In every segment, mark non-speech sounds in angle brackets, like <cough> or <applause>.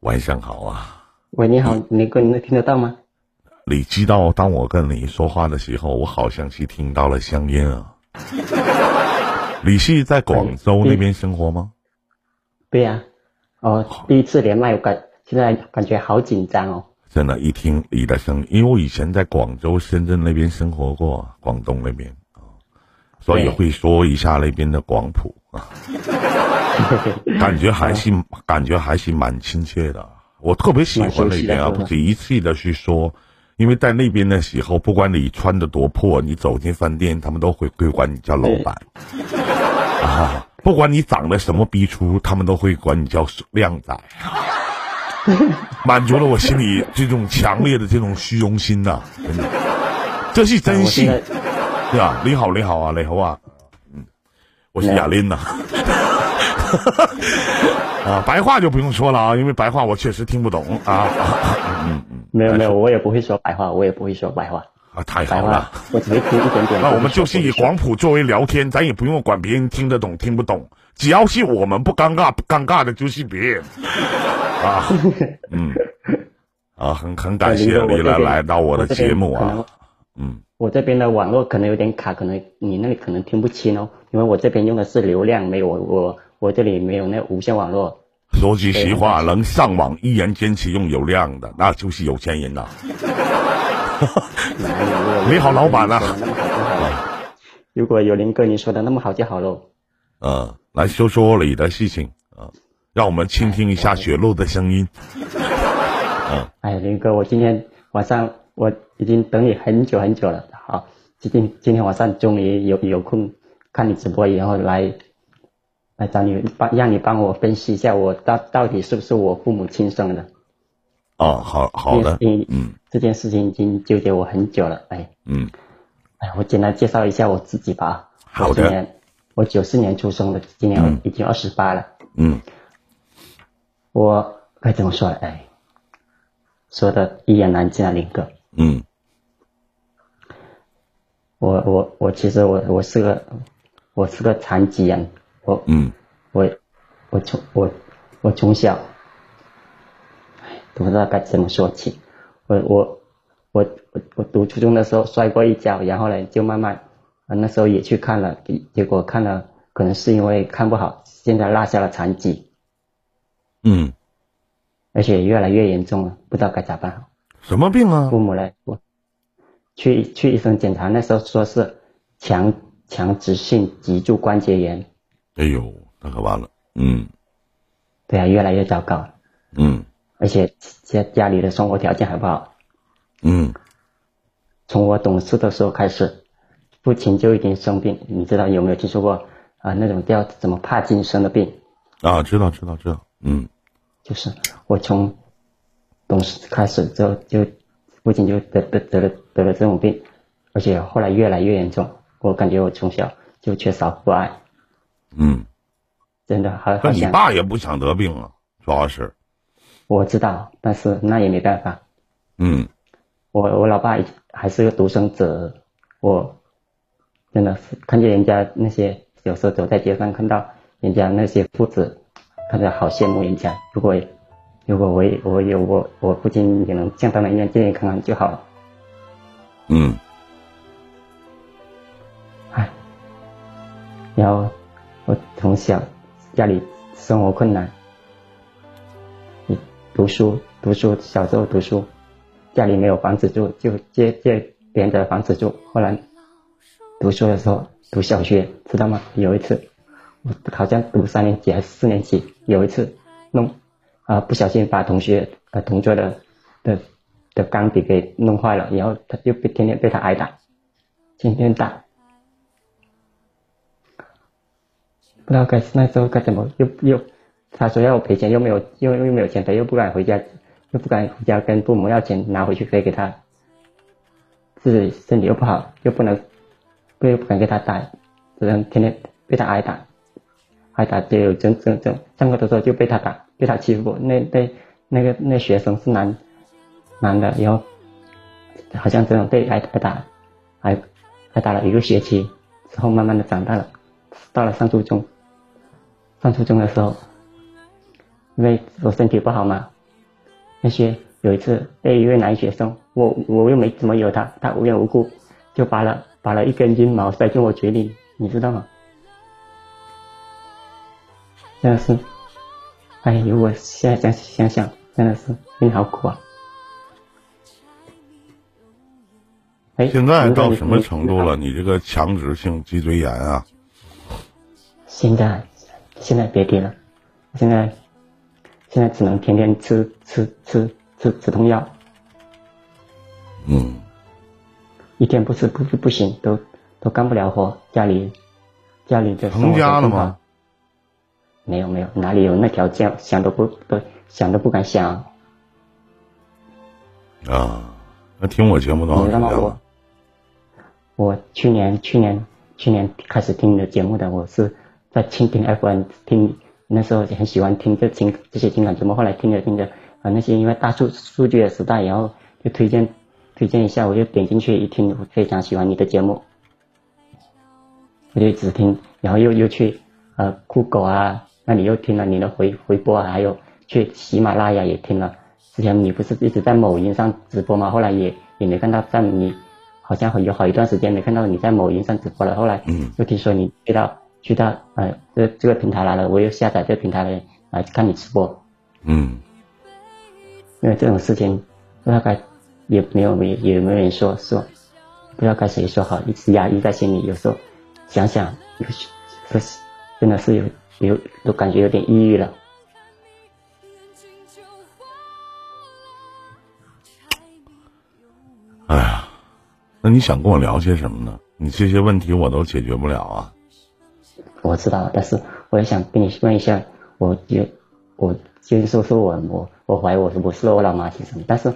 晚上好啊，喂，你好，你哥，你能听得到吗？你知道当我跟你说话的时候，我好像是听到了香烟啊。<laughs> 你是在广州那边生活吗？对呀、哦，第一次连麦，我感现在感觉好紧张哦。真的，一听你的声音，因为我以前在广州、深圳那边生活过，广东那边啊，所以会说一下那边的广普啊，<laughs> 感觉还是感觉还是蛮亲切的。我特别喜欢那边啊，不止一次的去说，因为在那边的时候，不管你穿的多破，你走进饭店，他们都会会管你叫老板啊，不管你长得什么逼出，他们都会管你叫靓仔。满足了我心里这种强烈的这种虚荣心呐、真的，这是真性我现，在对吧？你好，你好啊，你好啊，嗯，我是你好雅琳呐。啊，<laughs> 白话就不用说了啊，因为白话我确实听不懂啊。嗯 <laughs> 嗯没有没有，我也不会说白话，我也不会说白话，啊，太好了。我只会听一点点。那我们就是以广普作为聊天，咱也不用管别人听得懂听不懂，只要是我们不尴尬，不尴尬的就是别人。啊，<laughs> 嗯，啊，很很感谢你来来到我的节目啊，嗯，我这边的网络可能有点卡，可能你那里可能听不清哦，因为我这边用的是流量，没有我我这里没有那无线网络。说句实话，能上网依然坚持用流量的，那就是有钱人呐。哪里如果你好老板啊说的那么好就好了。如果有林哥你说的那么好就好喽。嗯，来说说你的事情啊，让我们倾听一下雪露的声音。嗯哎，林哥，我今天晚上我已经等你很久很久了。好，今天今天晚上终于有有空看你直播，然后来来找你帮让你帮我分析一下，我到到底是不是我父母亲生的？哦，好好的，嗯这件事情已经纠结我很久了。哎嗯，哎，我简单介绍一下我自己吧。好的我今年我九四年出生的，今年已经二十八了。嗯我该怎么说？哎，说的一言难尽啊，林哥。嗯我我我其实我我是个我是个残疾人，我嗯我我从我我从小，哎，不知道该怎么说起。我我我我我读初中的时候摔过一跤，然后呢就慢慢，啊那时候也去看了，结结果看了可能是因为看不好，现在落下了残疾，嗯，而且越来越严重了，不知道该咋办好。什么病啊父？母呢，我去去医生检查，那时候说是强强直性脊柱关节炎，哎呦，那可完了。嗯对啊，越来越糟糕，嗯而且家家里的生活条件还不好。嗯从我懂事的时候开始，父亲就已经生病，你知道有没有听说过啊、那种叫什么帕金森的病？啊，知道知道知道。嗯就是我从懂事开始之后，就父亲就得得得了得了这种病，而且后来越来越严重。我感觉我从小就缺少父爱，嗯，真的还那你。爸也不想得病啊，主要是。我知道，但是那也没办法。嗯我我老爸还是个独生子，我真的是看见人家那些有时候走在街上看到人家那些父子，看着好羡慕人家。如果如果我也我有我我父亲也能像他们一样健健康康就好了。嗯唉，然后我从小家里生活困难，读书读书小时候读书，家里没有房子住，就借借别人的房子住。后来读书的时候读小学，知道吗？有一次我好像读三年级还是四年级，有一次弄啊、不小心把同学呃同桌的的的钢笔给弄坏了，然后他就被天天被他挨打，天天打。不知道该那时候该怎么又又，他说要我赔钱，又没有又又没有钱赔，又不敢回家，又不敢回家跟父母要钱拿回去赔给他，自己身体又不好，又不能，又不敢给他打，只能天天被他挨打，挨打就有整整整上课的时候就被他打，被他欺负，那那那个那学生是男男的，然后好像这种被挨挨打，挨挨打了一个学期之后，慢慢的长大了，到了上初中。上初中的时候，因为我身体不好嘛，那些有一次被一位男学生，我我又没怎么惹他，他无缘无故就拔了拔了一根阴毛塞进我嘴里，你知道吗？真的是，哎呦，我现在想想想，真的是心好苦啊。哎，现在到什么程度了？你这个强直性脊椎炎啊？现在，现在别提了，现在，现在只能天天吃吃吃吃止痛药。嗯。一天不吃不不行，都都干不了活。家里，家里的成家了吗？没有没有，哪里有那条件？想都不不想都不敢想。啊，那听我节目多少年了？我去年去年去年开始听你的节目的，我是在蜻蜓 FM 听，那时候就很喜欢听这情这些情感节目，后来听着听着啊那些因为大数数据的时代，然后就推荐推荐一下，我就点进去一听，我非常喜欢你的节目，我就一直听，然后又又去呃酷狗啊那里又听了你的回回播啊，还有去喜马拉雅也听了，之前你不是一直在某音上直播吗？后来也也没看到在你。好像有好一段时间没看到你在某音上直播了，后来又听说你去到去到呃这这个平台来了，我又下载这个平台来来看你直播。嗯，因为这种事情不知道该也没有没也没有人说说，不知道该谁说好，一直压抑在心里。有时候想想真的是有有都感觉有点抑郁了。哎呀。那你想跟我聊些什么呢？你这些问题我都解决不了啊。我知道，但是我也想跟你问一下，我就我就是说说我我我怀疑我是不是我老妈亲生，但是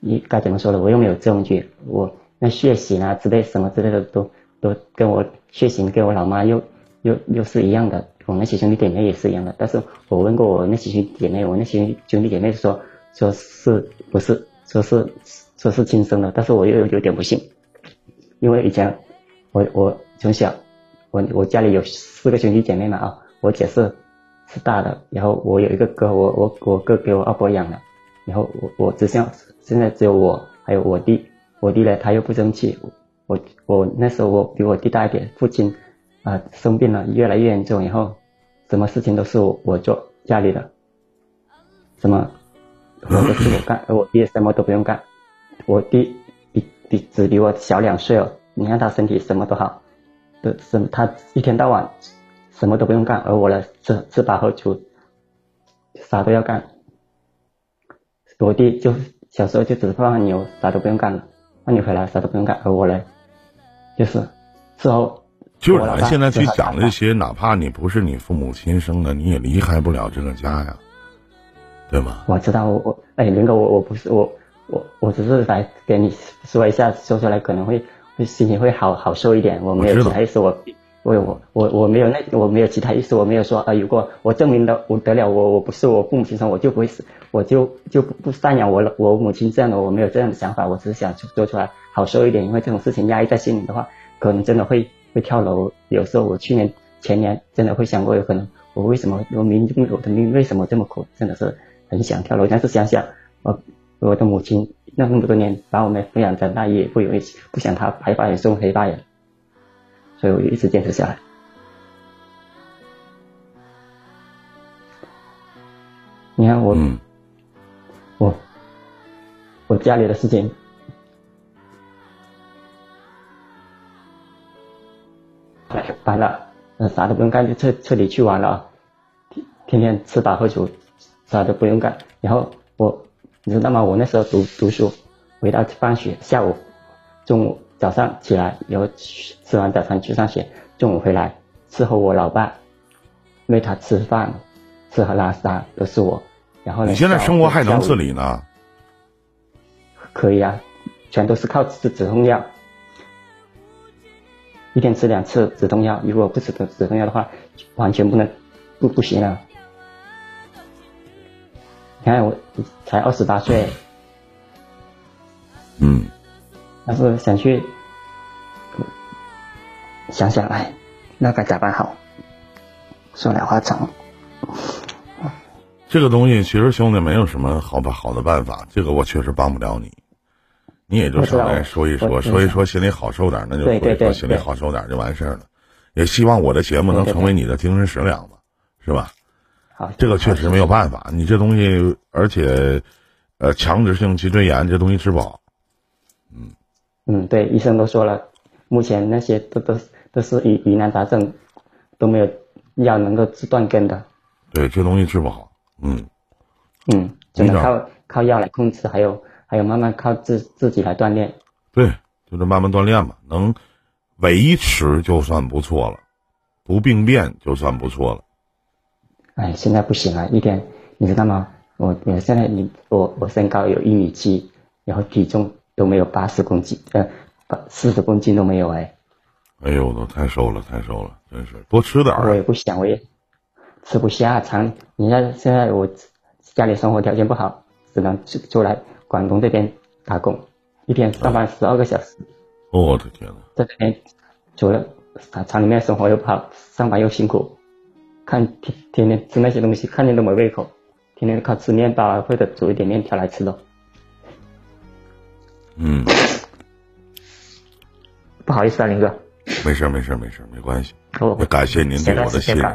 你该怎么说呢？我又没有证据，我那血型啊之类什么之类的都都跟我血型跟我老妈又又又是一样的，我那些兄弟姐妹也是一样的。但是我问过我那些兄弟姐妹，我那些兄弟姐妹说说是不是说是。说是亲生的，但是我又有点不信，因为以前我我从小我我家里有四个兄弟姐妹嘛啊，我姐是是大的，然后我有一个哥，我我我哥给我二伯养了，然后我我只想现在只有我还有我弟，我弟呢他又不争气，我我那时候我比我弟大一点，父亲啊生病了越来越严重，然后什么事情都是我我做家里的，什么我都是我干，而 <coughs> 我弟什么都不用干。我弟比比只比我小两岁哦，你看他身体什么都好，的什他一天到晚什么都不用干，而我呢吃吃饱喝足，啥都要干。我弟就小时候就只是放牛，啥都不用干了，放牛回来啥都不用干，而我呢，就是伺候就是咱现在去讲这些，哪怕你不是你父母亲生的，你也离开不了这个家呀，对吗？我知道，我我哎林哥，我我不是我。我我只是来给你说一下，说出来可能会会心情会好好受一点。我没有其他意思，我我我我我没有那我没有其他意思，我没有说啊，如果我证明了我得了我我不是我父母亲生，我就不会死，我就就不赡养我我母亲这样的，我没有这样的想法，我只是想说出来好受一点，因为这种事情压抑在心里的话，可能真的会会跳楼。有时候我去年前年真的会想过，有可能我为什么我明明我的命为什么这么苦，真的是很想跳楼，但是想想我。我的母亲那么多年把我们抚养长大，也不容易，不想他白发人送黑发人，所以我就一直坚持下来。你看我，我，我家里的事情，完了，啥都不用干，就彻彻底去玩了，天天天吃饱喝足，啥都不用干，然后我。你知道吗？我那时候读读书，回到放学，下午、中午、早上起来，然后吃完早餐去上学，中午回来伺候我老爸，喂他吃饭，吃喝拉撒都是我。然后你现在生活还能自理呢？可以啊，全都是靠吃止痛药，一天吃两次止痛药。如果不吃止止痛药的话，完全不能不不行了。你才二十八岁，嗯，但是想去想想，哎，那该咋办好？说来话长。这个东西其实兄弟没有什么好办好的办法，这个我确实帮不了你。你也就上来说一说，说一说心里好受点，那就说一说心里好受点就完事儿了。也希望我的节目能成为你的精神食粮吧，是吧？好，这个确实没有办法，你这东西，而且，呃，强直性脊椎炎这东西治不好。嗯嗯，对，医生都说了，目前那些都都都是疑疑难杂症，都没有药能够治断根的。对，这东西治不好。嗯嗯，只能靠靠药来控制，还有。还有慢慢靠自自己来锻炼，对，就是慢慢锻炼吧，能维持就算不错了，不病变就算不错了。哎，现在不行了，一天你知道吗？我我现在你我我身高有一米七，然后体重都没有八十公斤，呃，八四十公斤都没有哎。哎呦，我都太瘦了，太瘦了，真是多吃点。我也不想，我也吃不下，长你看现在我家里生活条件不好，只能出出来。广东这边打工，一天上班十二个小时。我的天呐，在这边除了厂厂里面生活又不好，上班又辛苦，看天天天吃那些东西，看见都没胃口，天天靠吃面包啊，或者煮一点面条来吃的。嗯，<coughs> 不好意思啊，林哥。没事没事没事没关系。也感谢您对我的信任。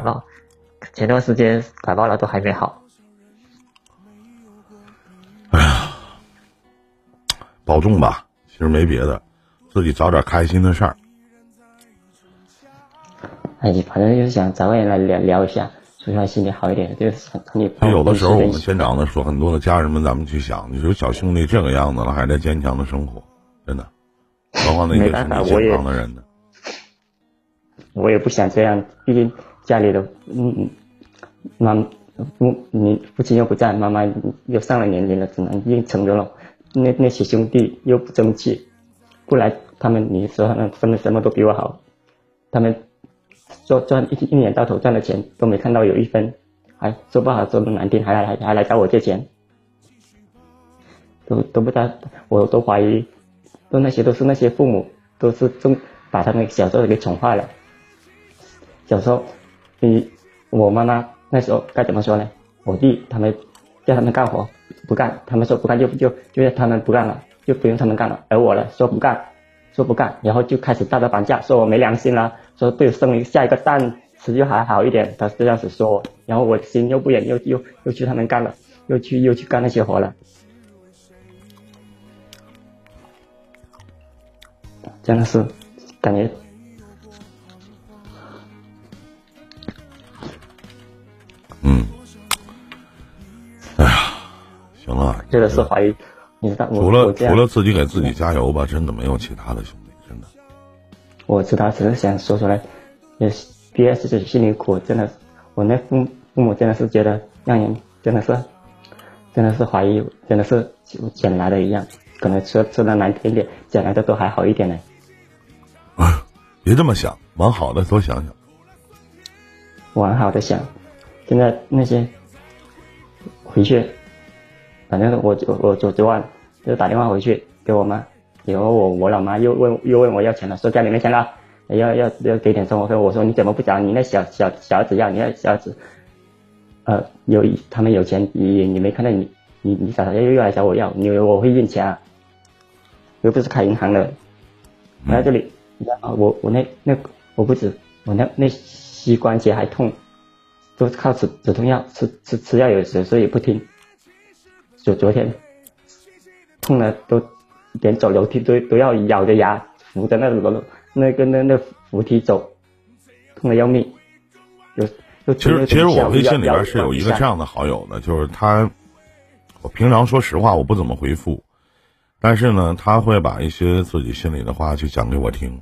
前段时间感冒了都还没好。保重吧，其实没别的，自己找点开心的事儿。哎，反正就是想找个人来聊聊一下，说出来心里好一点。就是你有的时候我们现场的说，很多的家人们，咱们去想，你说小兄弟这个样子了，还在坚强的生活，真的，何况那些身体健康的人呢？我也不想这样，毕竟家里的嗯，妈父你父亲又不在，妈妈又上了年龄了，只能硬撑着了。那那些兄弟又不争气，不来他们你说他们分的什么都比我好，他们说赚一一年到头赚的钱都没看到有一分，还说不好说的难听，还来还来找我借钱，都都不知道，我都怀疑，都那些都是那些父母都是中把他们小时候给宠坏了，小时候，你我妈妈那时候该怎么说呢？我弟他们叫他们干活。不干，他们说不干就就就让他们不干了，就不用他们干了。而我呢，说不干，说不干，然后就开始道德绑架，说我没良心了，说对生下一个蛋吃就还好一点，他这样子说我，然后我心又不忍，又又又去他们干了，又去又去干那些活了，真的是感觉。这个是怀疑，你知道，除了除了自己给自己加油吧，真的没有其他的兄弟，真的。我知道，只是想说出来，也憋自己心里苦，真的，我那父父母真的是觉得让人真的是，真的是怀疑，真的是捡来的一样，可能说说的难听点，捡来的都还好一点呢。啊，<laughs> 别这么想，往好的多想想。往好的想，现在那些回去。反正我我我昨昨晚就打电话回去给我妈，然后我我老妈又问又问我要钱了，说家里没钱了，要要要给点生活费。我说你怎么不找你那小小小子要？你那小子，呃，有他们有钱，你你没看到你你你找他又又来找我要？你以为我会印钱啊？又不是开银行的，来这里，我我那那我不止，我那那膝关节还痛，都靠止止痛药，吃吃吃药有时所以不听。就昨天痛的都连走楼梯都都要咬着牙扶着那楼那个那那扶梯走，痛的要命。就就其实其实我微信里边是有一个这样的好友的，就是他，我平常说实话我不怎么回复，但是呢他会把一些自己心里的话去讲给我听，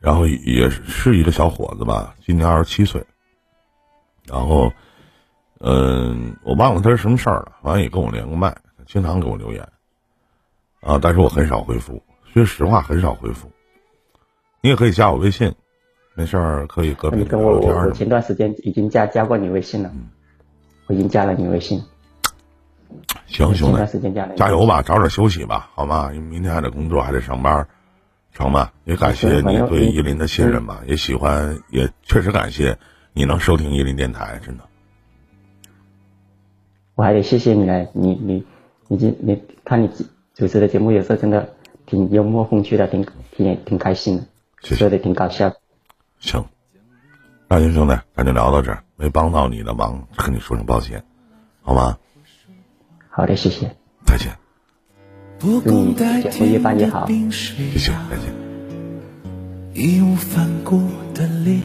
然后也是一个小伙子吧，今年二十七岁，然后。嗯，我忘了他是什么事儿了，完了也跟我连过麦，经常给我留言，啊，但是我很少回复，说实话很少回复。你也可以加我微信，没事儿可以隔壁聊我我我前段时间已经加加过你微信了，我已经加了你微信。行兄弟，加油吧，早点休息吧，好吗？因为明天还得工作，还得上班，成吗？也感谢你对依林的信任吧，也喜欢，也确实感谢你能收听依林电台，真的。我还得谢谢你嘞，你你你今你看你主持的节目有时候真的挺幽默风趣的，挺挺挺开心的，谢谢说的挺搞笑。行，那行兄弟，咱就聊到这儿，没帮到你的忙，跟你说声抱歉，好吗？好的，谢谢。再见，祝你节目越办越好。谢谢，再见。义无反顾的脸。